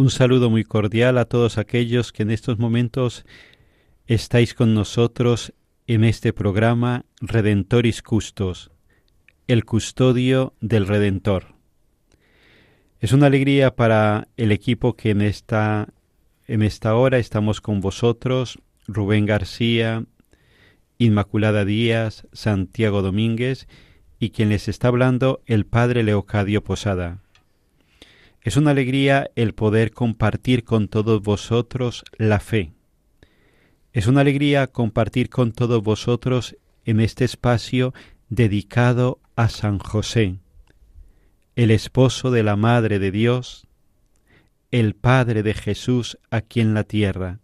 Un saludo muy cordial a todos aquellos que en estos momentos estáis con nosotros en este programa Redentoris Custos, el custodio del Redentor. Es una alegría para el equipo que en esta, en esta hora estamos con vosotros, Rubén García, Inmaculada Díaz, Santiago Domínguez y quien les está hablando, el Padre Leocadio Posada. Es una alegría el poder compartir con todos vosotros la fe. Es una alegría compartir con todos vosotros en este espacio dedicado a San José, el esposo de la Madre de Dios, el Padre de Jesús aquí en la tierra.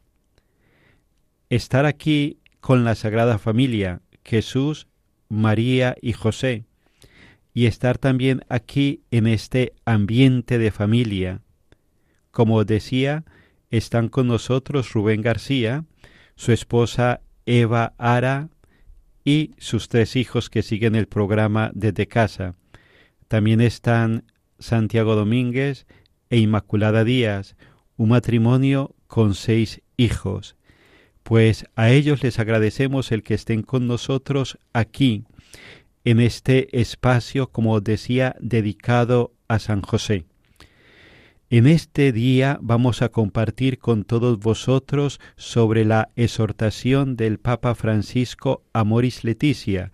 Estar aquí con la Sagrada Familia, Jesús, María y José, y estar también aquí en este ambiente de familia. Como decía, están con nosotros Rubén García, su esposa Eva Ara y sus tres hijos que siguen el programa desde casa. También están Santiago Domínguez e Inmaculada Díaz, un matrimonio con seis hijos. Pues a ellos les agradecemos el que estén con nosotros aquí, en este espacio, como decía, dedicado a San José. En este día vamos a compartir con todos vosotros sobre la exhortación del Papa Francisco Amoris Leticia.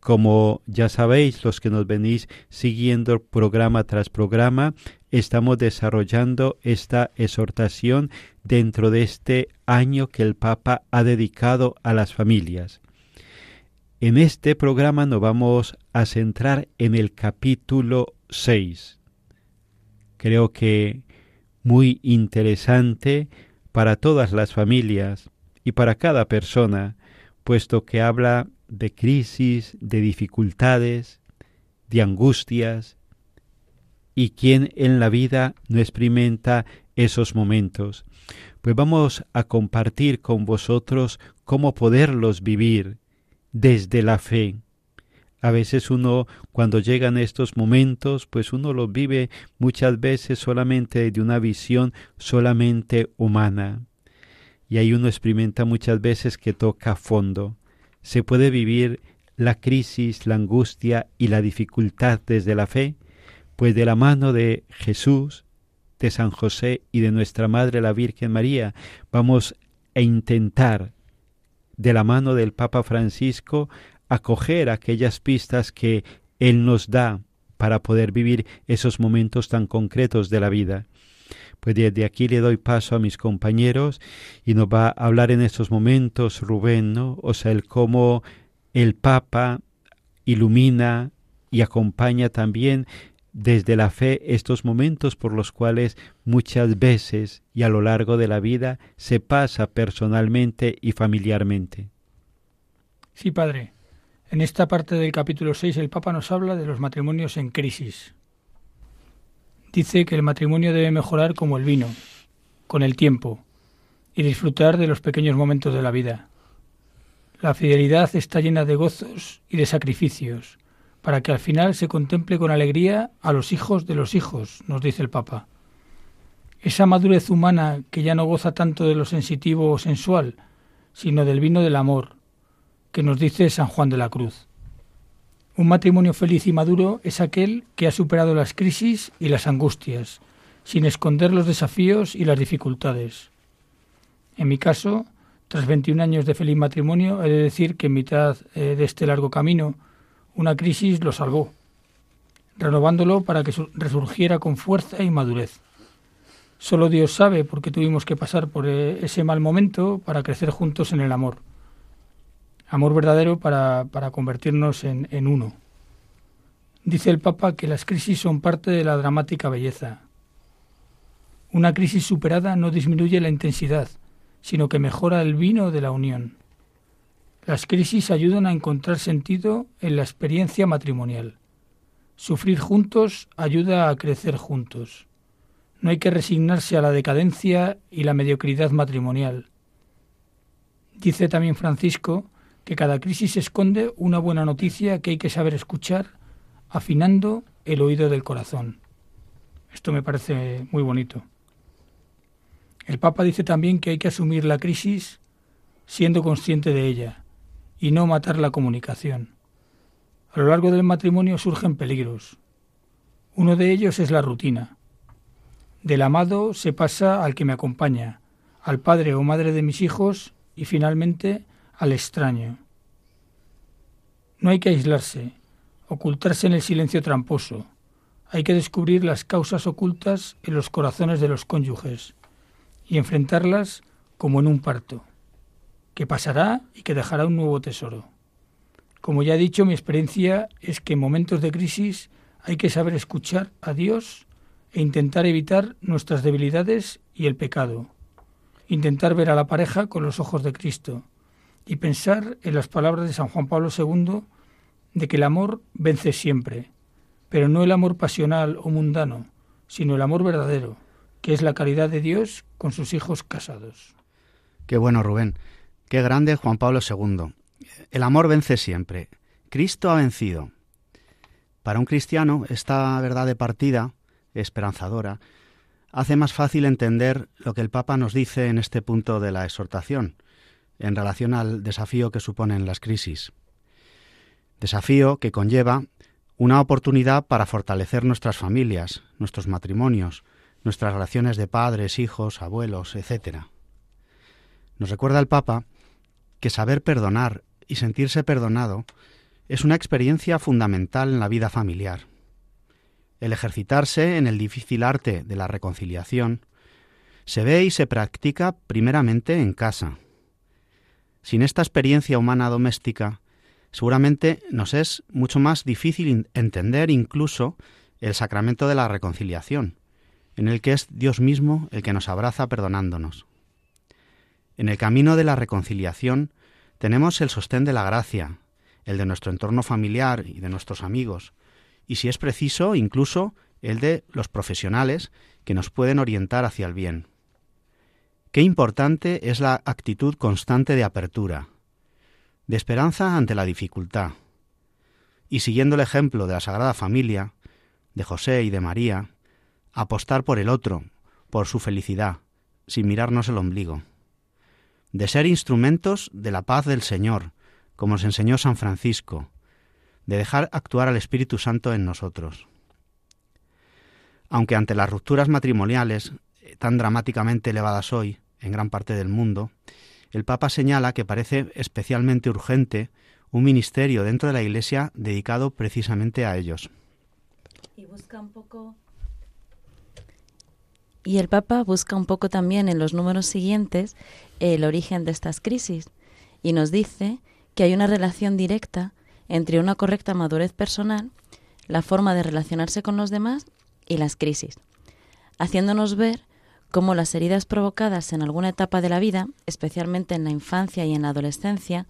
Como ya sabéis, los que nos venís siguiendo programa tras programa, estamos desarrollando esta exhortación dentro de este año que el Papa ha dedicado a las familias. En este programa nos vamos a centrar en el capítulo 6 creo que muy interesante para todas las familias y para cada persona, puesto que habla de crisis, de dificultades, de angustias, y quién en la vida no experimenta esos momentos. Pues vamos a compartir con vosotros cómo poderlos vivir desde la fe, a veces uno, cuando llegan estos momentos, pues uno los vive muchas veces solamente de una visión solamente humana. Y ahí uno experimenta muchas veces que toca fondo. Se puede vivir la crisis, la angustia y la dificultad desde la fe, pues de la mano de Jesús, de San José y de nuestra Madre la Virgen María, vamos a intentar, de la mano del Papa Francisco, acoger aquellas pistas que Él nos da para poder vivir esos momentos tan concretos de la vida. Pues desde aquí le doy paso a mis compañeros y nos va a hablar en estos momentos Rubén, ¿no? O sea, el cómo el Papa ilumina y acompaña también desde la fe estos momentos por los cuales muchas veces y a lo largo de la vida se pasa personalmente y familiarmente. Sí, padre. En esta parte del capítulo 6 el Papa nos habla de los matrimonios en crisis. Dice que el matrimonio debe mejorar como el vino, con el tiempo, y disfrutar de los pequeños momentos de la vida. La fidelidad está llena de gozos y de sacrificios, para que al final se contemple con alegría a los hijos de los hijos, nos dice el Papa. Esa madurez humana que ya no goza tanto de lo sensitivo o sensual, sino del vino del amor, que nos dice San Juan de la Cruz. Un matrimonio feliz y maduro es aquel que ha superado las crisis y las angustias, sin esconder los desafíos y las dificultades. En mi caso, tras 21 años de feliz matrimonio, he de decir que en mitad eh, de este largo camino, una crisis lo salvó, renovándolo para que resurgiera con fuerza y madurez. Solo Dios sabe por qué tuvimos que pasar por eh, ese mal momento para crecer juntos en el amor. Amor verdadero para, convertirnos en, en uno. Dice el Papa que las crisis son parte de la dramática belleza. Una crisis superada no disminuye la intensidad, sino que mejora el vino de la unión. Las crisis ayudan a encontrar sentido en la experiencia matrimonial. Sufrir juntos ayuda a crecer juntos. No hay que resignarse a la decadencia y la mediocridad matrimonial. Dice también Francisco que cada crisis esconde una buena noticia que hay que saber escuchar, afinando el oído del corazón. Esto me parece muy bonito. El Papa dice también que hay que asumir la crisis siendo consciente de ella, y no matar la comunicación. A lo largo del matrimonio surgen peligros. Uno de ellos es la rutina. Del amado se pasa al que me acompaña, al padre o madre de mis hijos y finalmente al extraño. No hay que aislarse, ocultarse en el silencio tramposo. Hay que descubrir las causas ocultas en los corazones de los cónyuges y enfrentarlas como en un parto que pasará y que dejará un nuevo tesoro. Como ya he dicho, mi experiencia es que en momentos de crisis hay que saber escuchar a Dios e intentar evitar nuestras debilidades y el pecado. Intentar ver a la pareja con los ojos de Cristo y pensar en las palabras de San Juan Pablo II de que el amor vence siempre, pero no el amor pasional o mundano, sino el amor verdadero, que es la caridad de Dios con sus hijos casados. Qué bueno, Rubén. Qué grande Juan Pablo II. El amor vence siempre. Cristo ha vencido. Para un cristiano, esta verdad de partida, esperanzadora, hace más fácil entender lo que el Papa nos dice en este punto de la exhortación, en relación al desafío que suponen las crisis. Desafío que conlleva una oportunidad para fortalecer nuestras familias, nuestros matrimonios, nuestras relaciones de padres, hijos, abuelos, etc. Nos recuerda el Papa que saber perdonar y sentirse perdonado es una experiencia fundamental en la vida familiar. El ejercitarse en el difícil arte de la reconciliación se ve y se practica primeramente en casa. Sin esta experiencia humana doméstica, seguramente nos es mucho más difícil entender incluso el sacramento de la reconciliación, en el que es Dios mismo el que nos abraza perdonándonos. En el camino de la reconciliación tenemos el sostén de la gracia, el de nuestro entorno familiar y de nuestros amigos, y si es preciso, incluso el de los profesionales que nos pueden orientar hacia el bien. Qué importante es la actitud constante de apertura, de esperanza ante la dificultad. Y siguiendo el ejemplo de la Sagrada Familia, de José y de María, apostar por el otro, por su felicidad, sin mirarnos el ombligo de ser instrumentos de la paz del Señor, como nos enseñó San Francisco, de dejar actuar al Espíritu Santo en nosotros. Aunque ante las rupturas matrimoniales eh, tan dramáticamente elevadas hoy en gran parte del mundo, el Papa señala que parece especialmente urgente un ministerio dentro de la Iglesia dedicado precisamente a ellos. Y busca un poco y el Papa busca un poco también en los números siguientes el origen de estas crisis y nos dice que hay una relación directa entre una correcta madurez personal, la forma de relacionarse con los demás y las crisis, haciéndonos ver cómo las heridas provocadas en alguna etapa de la vida, especialmente en la infancia y en la adolescencia,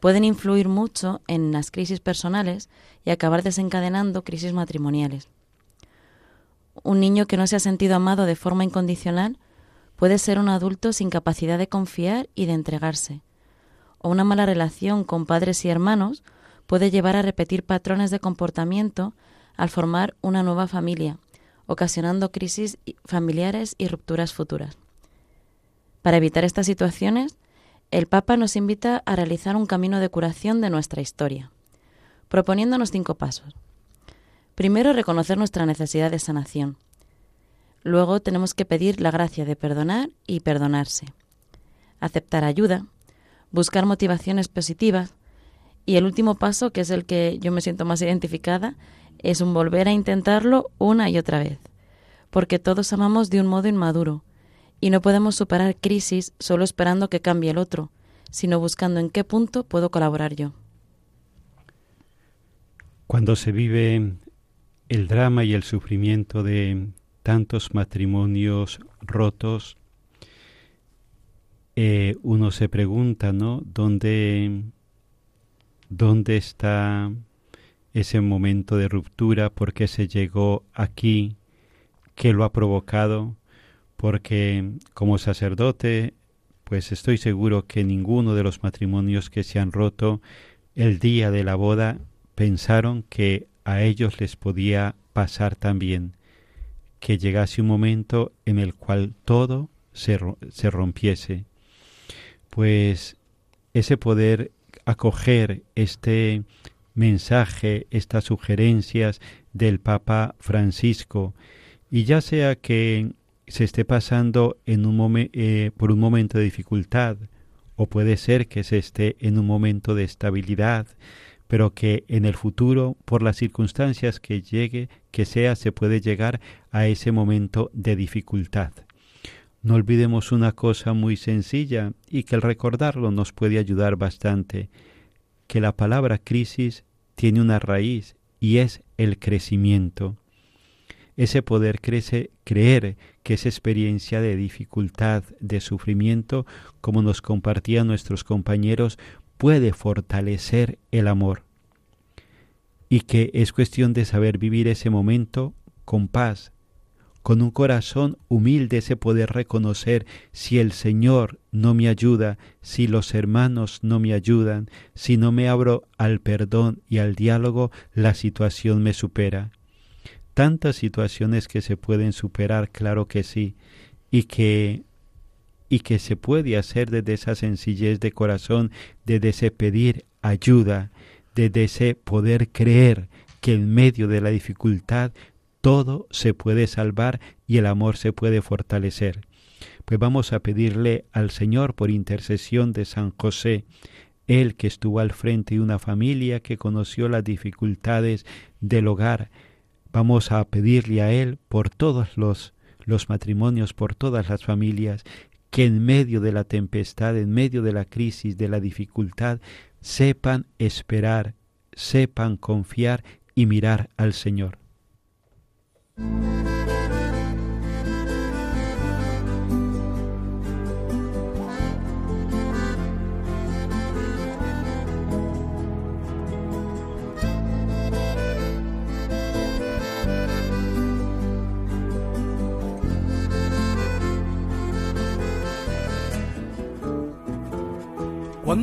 pueden influir mucho en las crisis personales y acabar desencadenando crisis matrimoniales. Un niño que no se ha sentido amado de forma incondicional puede ser un adulto sin capacidad de confiar y de entregarse. O una mala relación con padres y hermanos puede llevar a repetir patrones de comportamiento al formar una nueva familia, ocasionando crisis familiares y rupturas futuras. Para evitar estas situaciones, el Papa nos invita a realizar un camino de curación de nuestra historia, proponiéndonos cinco pasos. Primero, reconocer nuestra necesidad de sanación. Luego tenemos que pedir la gracia de perdonar y perdonarse. Aceptar ayuda, buscar motivaciones positivas y el último paso, que es el que yo me siento más identificada, es un volver a intentarlo una y otra vez, porque todos amamos de un modo inmaduro y no podemos superar crisis solo esperando que cambie el otro, sino buscando en qué punto puedo colaborar yo. Cuando se vive el drama y el sufrimiento de tantos matrimonios rotos, eh, uno se pregunta, ¿no? ¿Dónde, ¿Dónde está ese momento de ruptura? ¿Por qué se llegó aquí? ¿Qué lo ha provocado? porque como sacerdote, pues estoy seguro que ninguno de los matrimonios que se han roto el día de la boda pensaron que a ellos les podía pasar también, que llegase un momento en el cual todo se, se rompiese. Pues ese poder acoger este mensaje, estas sugerencias del Papa Francisco, y ya sea que se esté pasando en un eh, por un momento de dificultad o puede ser que se esté en un momento de estabilidad, pero que en el futuro, por las circunstancias que llegue, que sea, se puede llegar a ese momento de dificultad. No olvidemos una cosa muy sencilla y que el recordarlo nos puede ayudar bastante, que la palabra crisis tiene una raíz y es el crecimiento ese poder crece, creer que esa experiencia de dificultad, de sufrimiento, como nos compartían nuestros compañeros, puede fortalecer el amor. Y que es cuestión de saber vivir ese momento con paz, con un corazón humilde ese poder reconocer si el Señor no me ayuda, si los hermanos no me ayudan, si no me abro al perdón y al diálogo, la situación me supera tantas situaciones que se pueden superar, claro que sí, y que y que se puede hacer desde esa sencillez de corazón, desde ese pedir ayuda, desde ese poder creer que en medio de la dificultad todo se puede salvar y el amor se puede fortalecer. Pues vamos a pedirle al Señor por intercesión de San José, él que estuvo al frente de una familia que conoció las dificultades del hogar, Vamos a pedirle a Él por todos los, los matrimonios, por todas las familias, que en medio de la tempestad, en medio de la crisis, de la dificultad, sepan esperar, sepan confiar y mirar al Señor.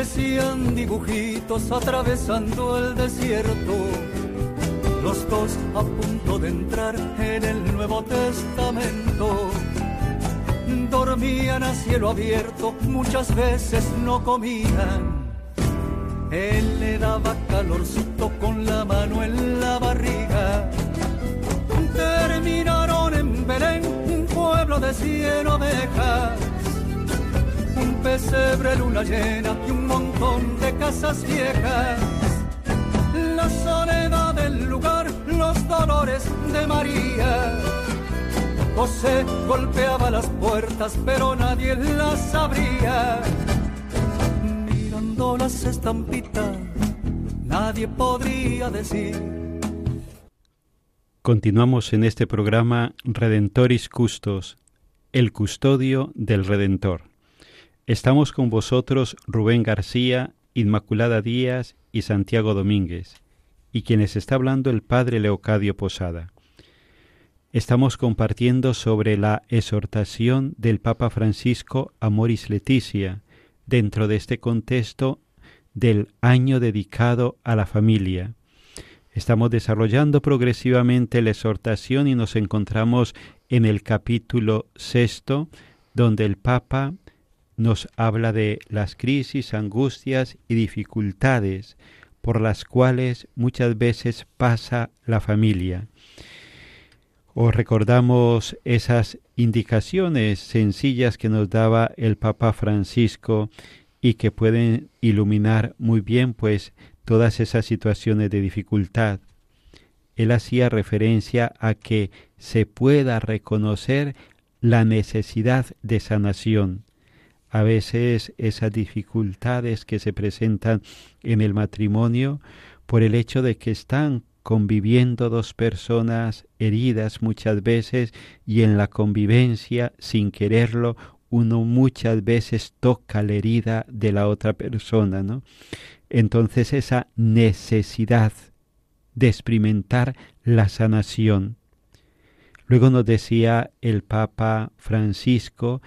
Parecían dibujitos atravesando el desierto. Los dos a punto de entrar en el Nuevo Testamento. Dormían a cielo abierto, muchas veces no comían. Él le daba calorcito con la mano en la barriga. Terminaron en Belén, un pueblo de cien ovejas un pesebre, luna llena y un montón de casas viejas. La soledad del lugar, los dolores de María. José golpeaba las puertas, pero nadie las abría. Mirando las estampitas, nadie podría decir. Continuamos en este programa Redentoris Custos, el custodio del Redentor. Estamos con vosotros Rubén García, Inmaculada Díaz y Santiago Domínguez, y quienes está hablando el Padre Leocadio Posada. Estamos compartiendo sobre la exhortación del Papa Francisco a Moris Leticia, dentro de este contexto del año dedicado a la familia. Estamos desarrollando progresivamente la exhortación y nos encontramos en el capítulo sexto, donde el Papa nos habla de las crisis, angustias y dificultades por las cuales muchas veces pasa la familia. Os recordamos esas indicaciones sencillas que nos daba el Papa Francisco y que pueden iluminar muy bien pues todas esas situaciones de dificultad. Él hacía referencia a que se pueda reconocer la necesidad de sanación, a veces esas dificultades que se presentan en el matrimonio por el hecho de que están conviviendo dos personas heridas muchas veces y en la convivencia sin quererlo uno muchas veces toca la herida de la otra persona, ¿no? Entonces esa necesidad de experimentar la sanación. Luego nos decía el Papa Francisco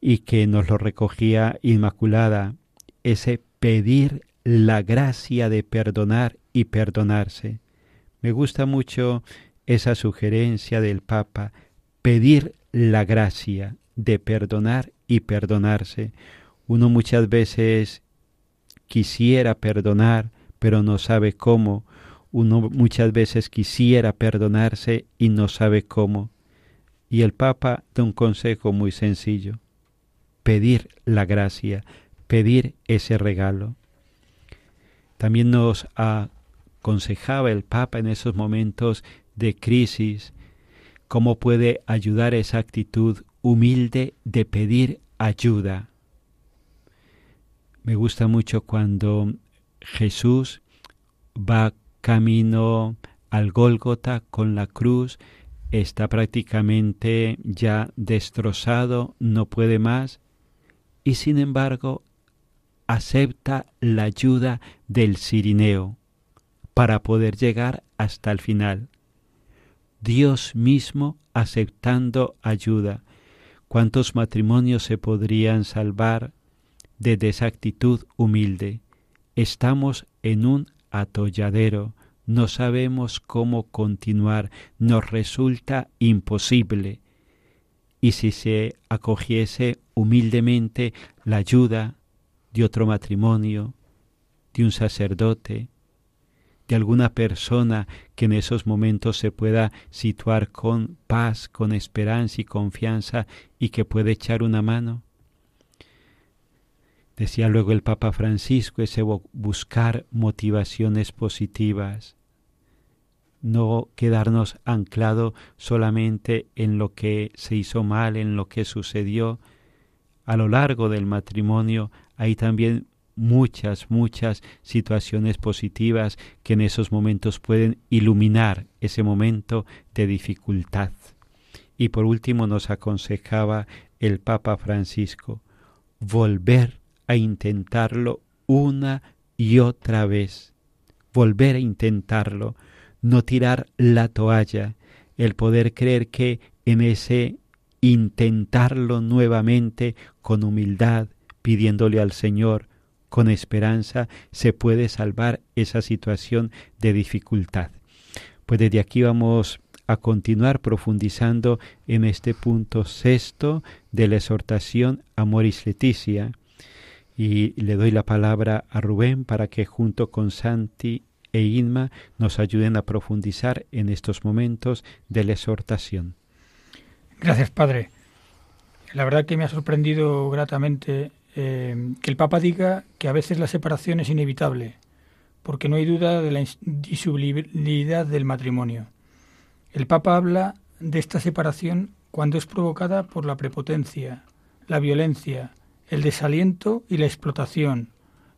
y que nos lo recogía Inmaculada, ese pedir la gracia de perdonar y perdonarse. Me gusta mucho esa sugerencia del Papa, pedir la gracia de perdonar y perdonarse. Uno muchas veces quisiera perdonar, pero no sabe cómo. Uno muchas veces quisiera perdonarse y no sabe cómo. Y el Papa da un consejo muy sencillo pedir la gracia, pedir ese regalo. También nos aconsejaba el Papa en esos momentos de crisis cómo puede ayudar esa actitud humilde de pedir ayuda. Me gusta mucho cuando Jesús va camino al Gólgota con la cruz, está prácticamente ya destrozado, no puede más, y sin embargo acepta la ayuda del Cirineo para poder llegar hasta el final. Dios mismo aceptando ayuda. ¿Cuántos matrimonios se podrían salvar de esa actitud humilde? Estamos en un atolladero, no sabemos cómo continuar, nos resulta imposible y si se acogiese humildemente la ayuda de otro matrimonio, de un sacerdote, de alguna persona que en esos momentos se pueda situar con paz, con esperanza y confianza y que puede echar una mano? Decía luego el Papa Francisco, ese buscar motivaciones positivas, no quedarnos anclado solamente en lo que se hizo mal, en lo que sucedió. A lo largo del matrimonio hay también muchas, muchas situaciones positivas que en esos momentos pueden iluminar ese momento de dificultad. Y por último nos aconsejaba el Papa Francisco volver a intentarlo una y otra vez, volver a intentarlo, no tirar la toalla, el poder creer que en ese intentarlo nuevamente con humildad, pidiéndole al Señor, con esperanza, se puede salvar esa situación de dificultad. Pues desde aquí vamos a continuar profundizando en este punto sexto de la exhortación Amoris Leticia, y le doy la palabra a Rubén para que junto con Santi e Inma nos ayuden a profundizar en estos momentos de la exhortación. Gracias, Padre. La verdad que me ha sorprendido gratamente eh, que el Papa diga que a veces la separación es inevitable, porque no hay duda de la indisolubilidad del matrimonio. El Papa habla de esta separación cuando es provocada por la prepotencia, la violencia, el desaliento y la explotación,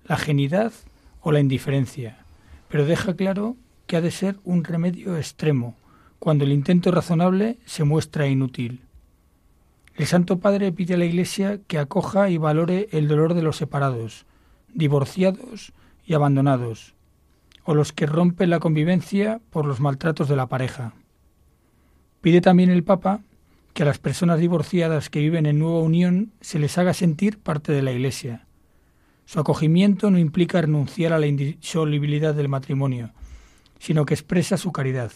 la genidad o la indiferencia, pero deja claro que ha de ser un remedio extremo, cuando el intento razonable se muestra inútil. El Santo Padre pide a la Iglesia que acoja y valore el dolor de los separados, divorciados y abandonados, o los que rompen la convivencia por los maltratos de la pareja. Pide también el Papa que a las personas divorciadas que viven en nueva unión se les haga sentir parte de la Iglesia. Su acogimiento no implica renunciar a la indisolubilidad del matrimonio, sino que expresa su caridad.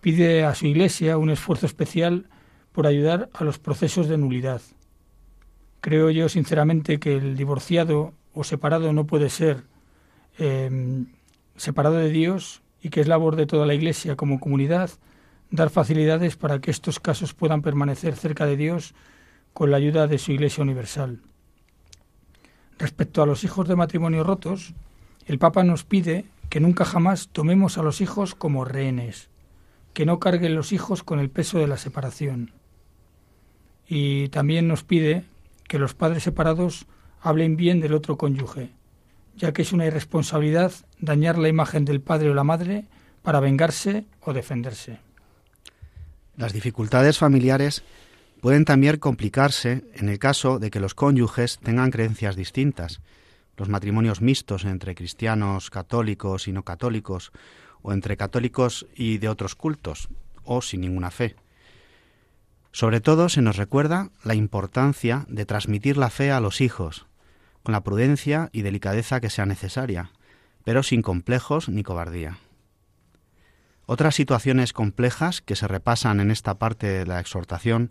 Pide a su Iglesia un esfuerzo especial por ayudar a los procesos de nulidad. Creo yo sinceramente que el divorciado o separado no puede ser eh, separado de Dios y que es labor de toda la Iglesia como comunidad dar facilidades para que estos casos puedan permanecer cerca de Dios con la ayuda de su Iglesia Universal. Respecto a los hijos de matrimonio rotos, el Papa nos pide que nunca jamás tomemos a los hijos como rehenes, que no carguen los hijos con el peso de la separación. Y también nos pide que los padres separados hablen bien del otro cónyuge, ya que es una irresponsabilidad dañar la imagen del padre o la madre para vengarse o defenderse. Las dificultades familiares pueden también complicarse en el caso de que los cónyuges tengan creencias distintas. Los matrimonios mixtos entre cristianos, católicos y no católicos, o entre católicos y de otros cultos, o sin ninguna fe. Sobre todo se nos recuerda la importancia de transmitir la fe a los hijos, con la prudencia y delicadeza que sea necesaria, pero sin complejos ni cobardía. Otras situaciones complejas que se repasan en esta parte de la exhortación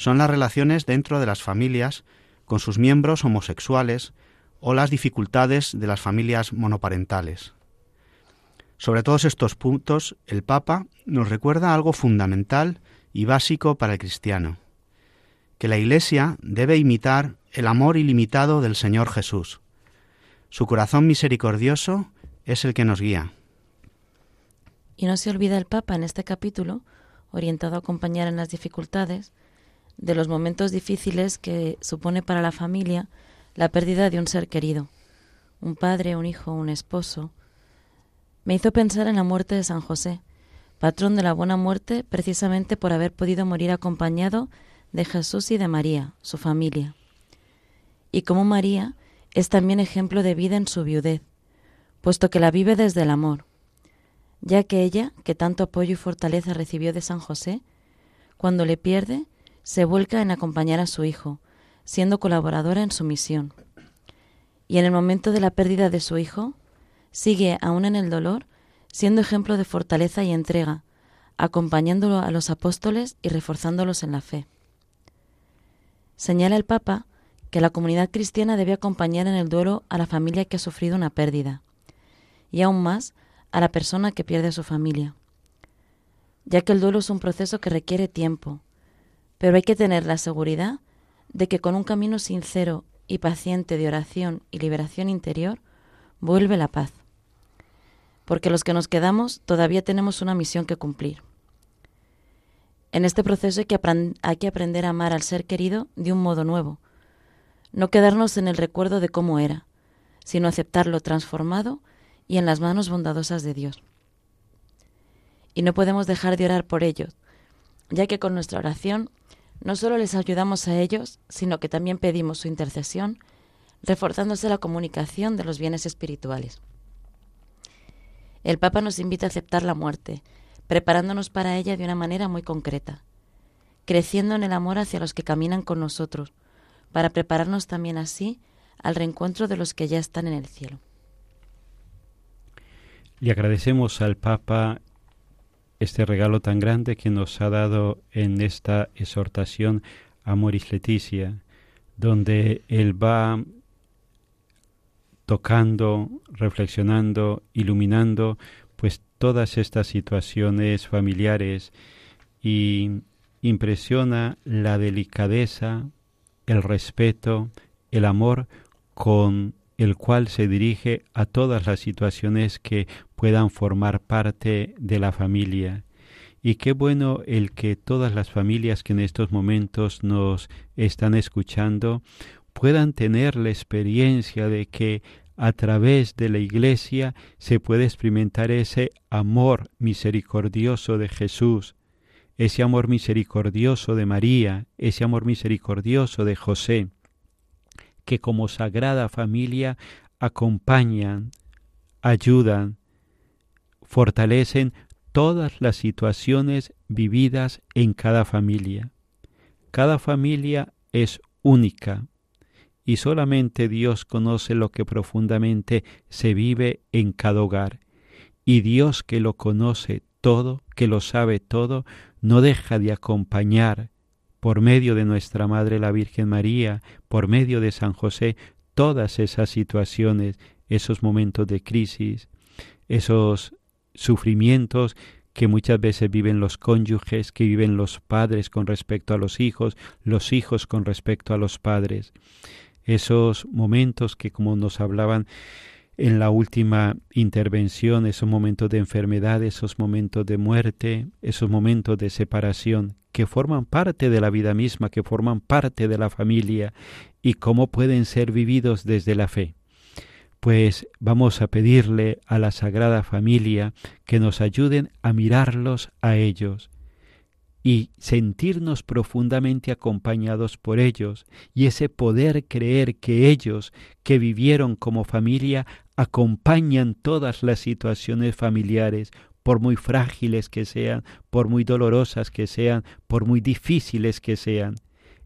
son las relaciones dentro de las familias con sus miembros homosexuales o las dificultades de las familias monoparentales. Sobre todos estos puntos, el Papa nos recuerda algo fundamental y básico para el cristiano, que la Iglesia debe imitar el amor ilimitado del Señor Jesús. Su corazón misericordioso es el que nos guía. Y no se olvida el Papa en este capítulo, orientado a acompañar en las dificultades, de los momentos difíciles que supone para la familia la pérdida de un ser querido, un padre, un hijo, un esposo. Me hizo pensar en la muerte de San José, patrón de la buena muerte precisamente por haber podido morir acompañado de Jesús y de María, su familia. Y como María es también ejemplo de vida en su viudez, puesto que la vive desde el amor, ya que ella, que tanto apoyo y fortaleza recibió de San José, cuando le pierde, se vuelca en acompañar a su hijo, siendo colaboradora en su misión. Y en el momento de la pérdida de su hijo, sigue aún en el dolor, siendo ejemplo de fortaleza y entrega, acompañándolo a los apóstoles y reforzándolos en la fe. Señala el Papa que la comunidad cristiana debe acompañar en el duelo a la familia que ha sufrido una pérdida, y aún más a la persona que pierde a su familia, ya que el duelo es un proceso que requiere tiempo, pero hay que tener la seguridad de que con un camino sincero y paciente de oración y liberación interior vuelve la paz. Porque los que nos quedamos todavía tenemos una misión que cumplir. En este proceso hay que, aprender a amar al ser querido de un modo nuevo, no quedarnos en el recuerdo de cómo era, sino aceptarlo transformado y en las manos bondadosas de Dios. Y no podemos dejar de orar por ellos, ya que con nuestra oración no solo les ayudamos a ellos, sino que también pedimos su intercesión, reforzándose la comunicación de los bienes espirituales. El Papa nos invita a aceptar la muerte, preparándonos para ella de una manera muy concreta, creciendo en el amor hacia los que caminan con nosotros, para prepararnos también así al reencuentro de los que ya están en el cielo. Le agradecemos al Papa este regalo tan grande que nos ha dado en esta exhortación Amoris Leticia, donde Él va tocando, reflexionando, iluminando, pues todas estas situaciones familiares y impresiona la delicadeza, el respeto, el amor con el cual se dirige a todas las situaciones que puedan formar parte de la familia. Y qué bueno el que todas las familias que en estos momentos nos están escuchando puedan tener la experiencia de que a través de la Iglesia se puede experimentar ese amor misericordioso de Jesús, ese amor misericordioso de María, ese amor misericordioso de José, que como sagrada familia acompañan, ayudan, fortalecen todas las situaciones vividas en cada familia. Cada familia es única y solamente Dios conoce lo que profundamente se vive en cada hogar. Y Dios que lo conoce todo, que lo sabe todo, no deja de acompañar por medio de nuestra Madre la Virgen María, por medio de San José, todas esas situaciones, esos momentos de crisis, esos sufrimientos que muchas veces viven los cónyuges, que viven los padres con respecto a los hijos, los hijos con respecto a los padres. Esos momentos que, como nos hablaban en la última intervención, esos momentos de enfermedad, esos momentos de muerte, esos momentos de separación, que forman parte de la vida misma, que forman parte de la familia y cómo pueden ser vividos desde la fe. Pues vamos a pedirle a la Sagrada Familia que nos ayuden a mirarlos a ellos y sentirnos profundamente acompañados por ellos y ese poder creer que ellos que vivieron como familia acompañan todas las situaciones familiares, por muy frágiles que sean, por muy dolorosas que sean, por muy difíciles que sean.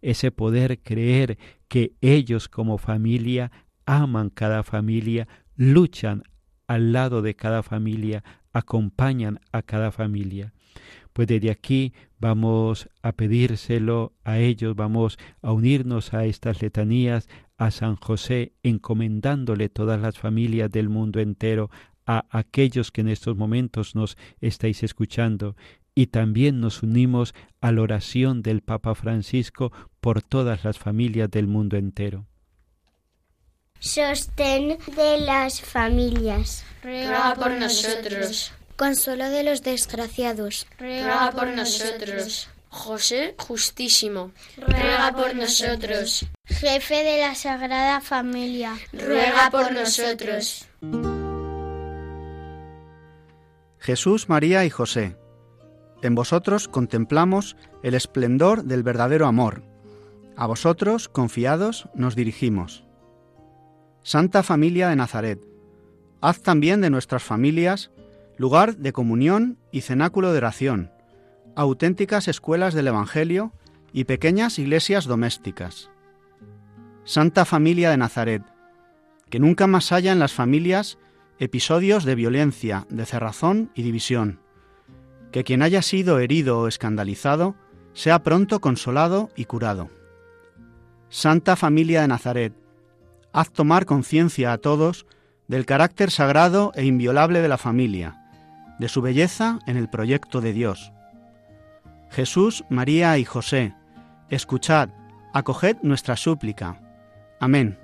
Ese poder creer que ellos como familia aman cada familia, luchan al lado de cada familia, acompañan a cada familia. Pues desde aquí vamos a pedírselo a ellos, vamos a unirnos a estas letanías, a San José, encomendándole todas las familias del mundo entero, a aquellos que en estos momentos nos estáis escuchando, y también nos unimos a la oración del Papa Francisco por todas las familias del mundo entero. Sostén de las familias. Ruega por nosotros. Consuelo de los desgraciados. Ruega por nosotros. José Justísimo. Ruega por nosotros. Jefe de la Sagrada Familia. Ruega por nosotros. Jesús, María y José. En vosotros contemplamos el esplendor del verdadero amor. A vosotros, confiados, nos dirigimos. Santa Familia de Nazaret, haz también de nuestras familias lugar de comunión y cenáculo de oración, auténticas escuelas del Evangelio y pequeñas iglesias domésticas. Santa Familia de Nazaret, que nunca más haya en las familias episodios de violencia, de cerrazón y división. Que quien haya sido herido o escandalizado sea pronto consolado y curado. Santa Familia de Nazaret, haz tomar conciencia a todos del carácter sagrado e inviolable de la familia, de su belleza en el proyecto de Dios. Jesús, María y José, escuchad, acoged nuestra súplica. Amén.